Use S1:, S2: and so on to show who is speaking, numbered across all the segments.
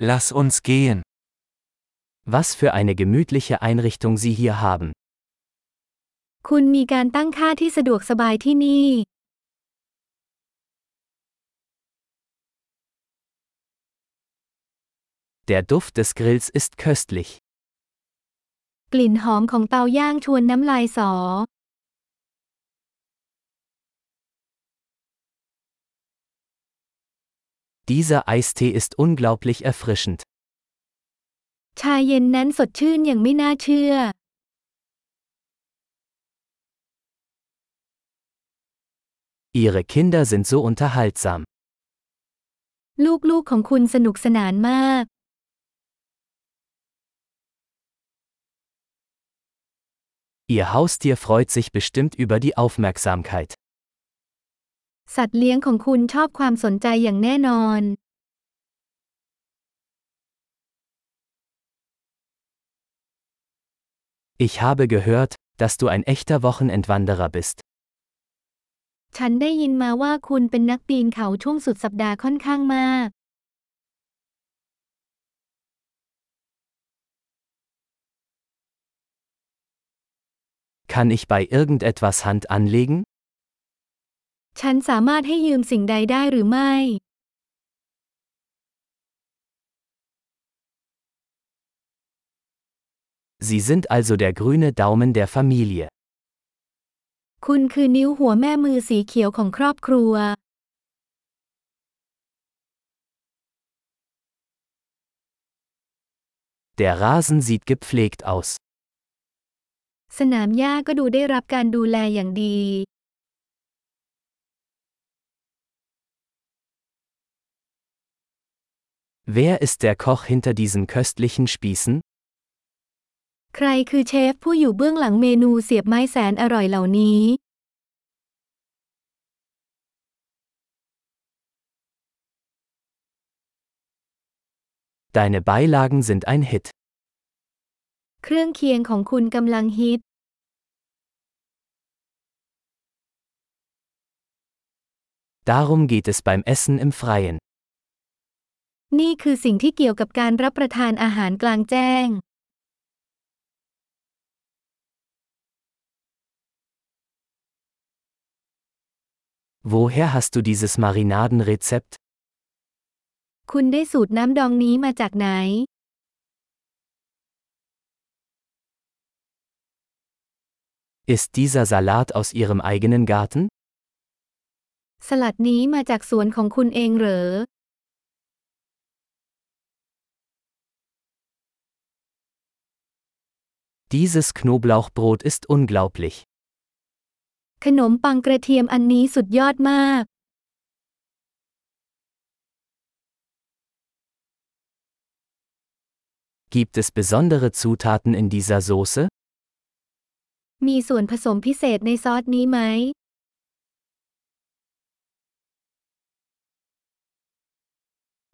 S1: Lass uns gehen.
S2: Was für eine gemütliche Einrichtung Sie hier haben.
S3: คุณมีการตั้งค่าที่สะดวกสบายที่นี่
S2: Der Duft des Grills ist köstlich.
S3: กลิ่นหอมของเตาย่างชวนน้ำลายสอ
S2: Dieser Eistee ist unglaublich erfrischend.
S3: ชาเย็นนั้นสดชื่นอย่างไม่น่าเชื่อ
S2: Ihre Kinder sind so unterhaltsam.
S3: ลูกๆของคุณสนุกสนานมาก
S2: Ihr Haustier freut sich bestimmt über die Aufmerksamkeit.
S3: สัตว์เลี้ยงของคุณชอบความสนใจอย่างแน่นอน
S2: Ich habe gehört, dass du ein echter Wochenendwanderer bist.
S3: ฉันได้ยินมาว่าคุณเป็นนักปีนเขาช่วงสุดสัปดาห์ค่อนข้างมาก
S2: Kann ich bei irgendetwas Hand anlegen?
S3: ฉันสามารถให้ยืมสิ่งใดได้หรือไม่
S2: Sie sind also der grüne Daumen der Familie.
S3: คุณคือนิ้วหัวแม่มือสีเขียวของครอบครัว
S2: Der Rasen sieht gepflegt aus.
S3: สนามหญ้าก็ดูได้รับการดูแลอย่างดี
S2: Wer ist der Koch hinter diesen köstlichen Spießen?
S3: ใครคือเชฟผู้อยู่เบื้องหลังเมนูเสียบไม้แสนอร่อยเหล่านี้
S2: Deine Beilagen sind ein Hit.
S3: เครื่องเคียงของคุณกำลังฮิต
S2: Darum geht es beim Essen im Freien.
S3: นี่คือสิ่งที่เกี่ยวกับการรับประทานอาหารกลางแจ้ง
S2: Woher hast du dieses Marinadenrezept?
S3: คุณได้สูตรน้ำดองนี้มาจากไหน
S2: Ist dieser Salat aus Ihrem eigenen Garten?
S3: สลัดนี้มาจากสวนของคุณเองเหรอ
S2: Dieses Knoblauchbrot ist unglaublich.
S3: ขนมปังกระเทียมอันนี้สุดยอดมาก
S2: Gibt es besondere Zutaten in dieser Soße?
S3: มีส่วนผสมพิเศษในซอสนี้ไหม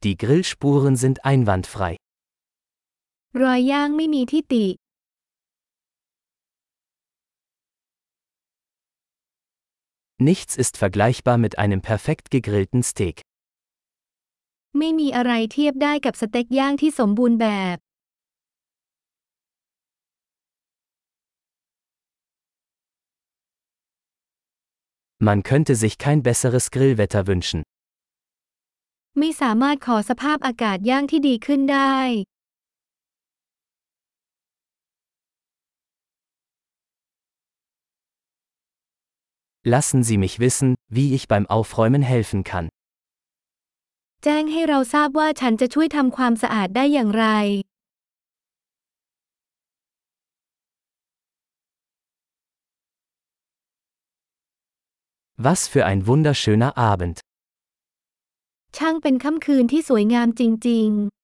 S2: Die Grillspuren sind einwandfrei.
S3: รอยย่างไม่มีที่ติ
S2: Nichts ist vergleichbar mit einem perfekt gegrillten Steak.
S3: ไม่มีอะไรเทียบได้กับสเต็กย่างที่สมบูรณ์แบบ
S2: Man könnte sich kein besseres Grillwetter wünschen.
S3: ไม่สามารถขอสภาพอากาศย่างที่ดีขึ้นได้
S2: Lassen Sie mich wissen, wie ich beim Aufräumen helfen kann.
S3: แจ้งให้เราทราบว่าฉันจะช่วยทำความสะอาดได้อย่างไร
S2: Was für ein wunderschöner Abend.
S3: ช่างเป็นค่ำคืนที่สวยงามจริง ๆ